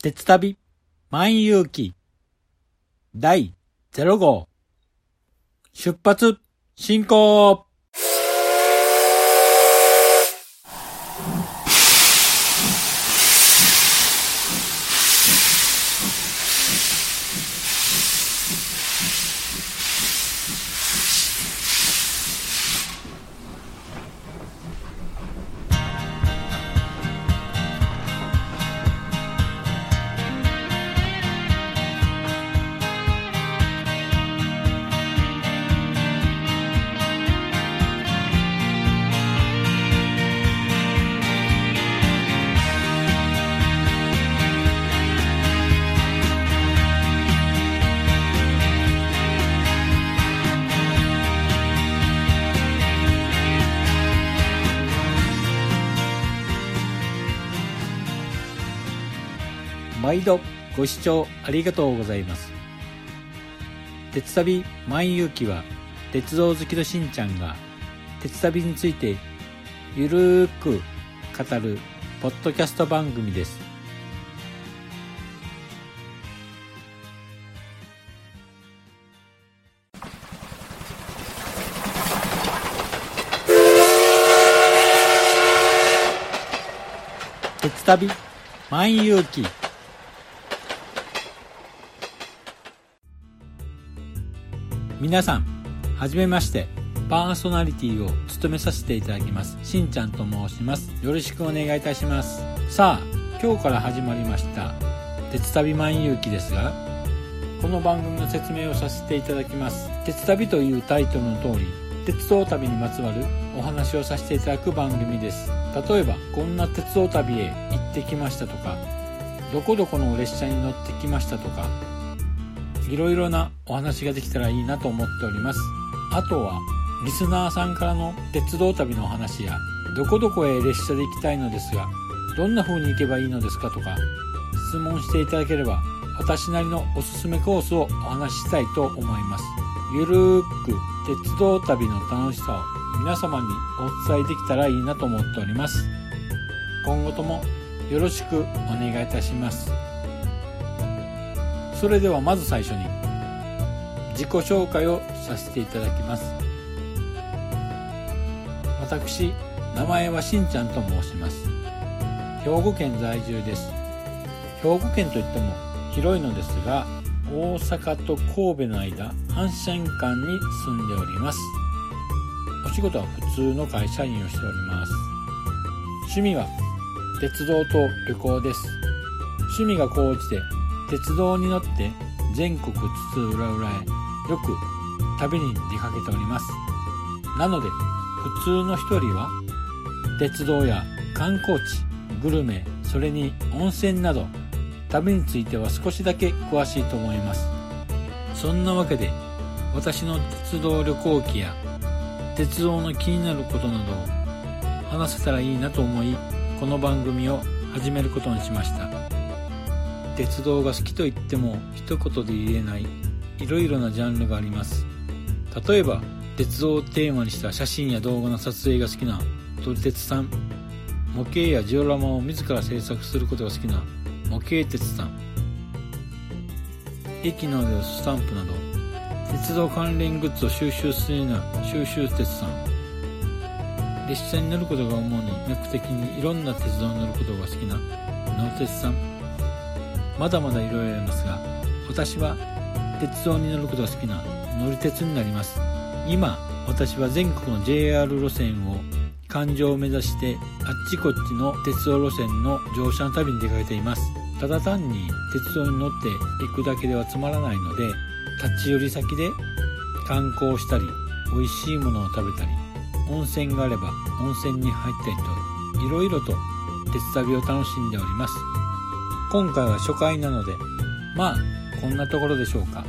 鉄旅万有記第0号。出発進行毎度ご視聴ありがとうございます。鉄旅万有記は鉄道好きのしんちゃんが鉄旅についてゆるーく語るポッドキャスト番組です。鉄旅万有記皆さんはじめましてパーソナリティを務めさせていただきますしんちゃんと申します。よろしくお願いいたします。さあ今日から始まりました鉄旅万有記ですがこの番組の説明をさせていただきます。鉄旅というタイトルの通り鉄道旅にまつわるお話をさせていただく番組です。例えばこんな鉄道旅へ行ってきましたとかどこどこの列車に乗ってきましたとかいろいろなお話ができたらいいなと思っております。あとはリスナーさんからの鉄道旅のお話やどこどこへ列車で行きたいのですがどんな風に行けばいいのですかとか質問していただければ私なりのおすすめコースをお話ししたいと思います。ゆるーく鉄道旅の楽しさを皆様にお伝えできたらいいなと思っております。今後ともよろしくお願いいたします。それではまず最初に自己紹介をさせていただきます。私名前はしんちゃんと申します。兵庫県在住です。兵庫県といっても広いのですが大阪と神戸の間阪神間に住んでおります。お仕事は普通の会社員をしております。趣味は鉄道と旅行です。趣味が高じて鉄道に乗って全国津々浦々へよく旅に出かけております。なので普通の一人は鉄道や観光地グルメそれに温泉など旅については少しだけ詳しいと思います。そんなわけで私の鉄道旅行記や鉄道の気になることなどを話せたらいいなと思いこの番組を始めることにしました。鉄道が好きと言っても一言で言えないいろいろなジャンルがあります。例えば鉄道をテーマにした写真や動画の撮影が好きな撮り鉄さん。模型やジオラマを自ら制作することが好きな模型鉄さん。駅などでスタンプなど鉄道関連グッズを収集するような収集鉄さん。列車に乗ることが主に目的にいろんな鉄道に乗ることが好きな乗鉄さん。まだまだいろいろありますが私は鉄道に乗ることが好きな乗り鉄になります。今私は全国の JR 路線を環状を目指してあっちこっちの鉄道路線の乗車の旅に出かけています。ただ単に鉄道に乗って行くだけではつまらないので立ち寄り先で観光したり美味しいものを食べたり温泉があれば温泉に入ったりといろいろと鉄旅を楽しんでおります。今回は初回なのでまあこんなところでしょうか。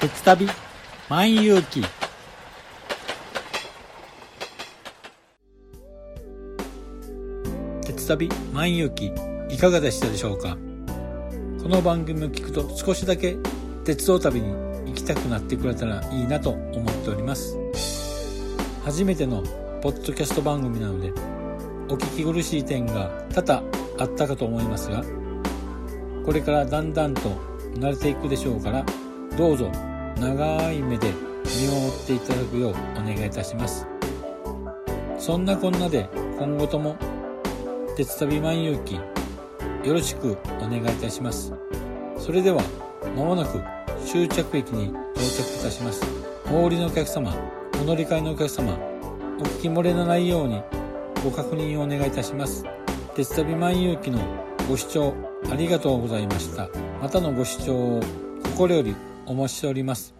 鉄旅万有記。鉄旅万有記いかがでしたでしょうか？この番組を聞くと少しだけ鉄道旅に行きたくなってくれたらいいなと思っております。初めてのポッドキャスト番組なのでお聞き苦しい点が多々あったかと思いますがこれからだんだんと慣れていくでしょうからどうぞ長い目で見守っていただくようお願いいたします。そんなこんなで今後とも鉄旅万有記よろしくお願いいたします。それではまもなく終着駅に到着いたします。お降りのお客様お乗り換えのお客様お聞き漏れのないようにご確認をお願いいたします。鉄旅万有記のご視聴ありがとうございました。またのご視聴を心よりお待ちしております。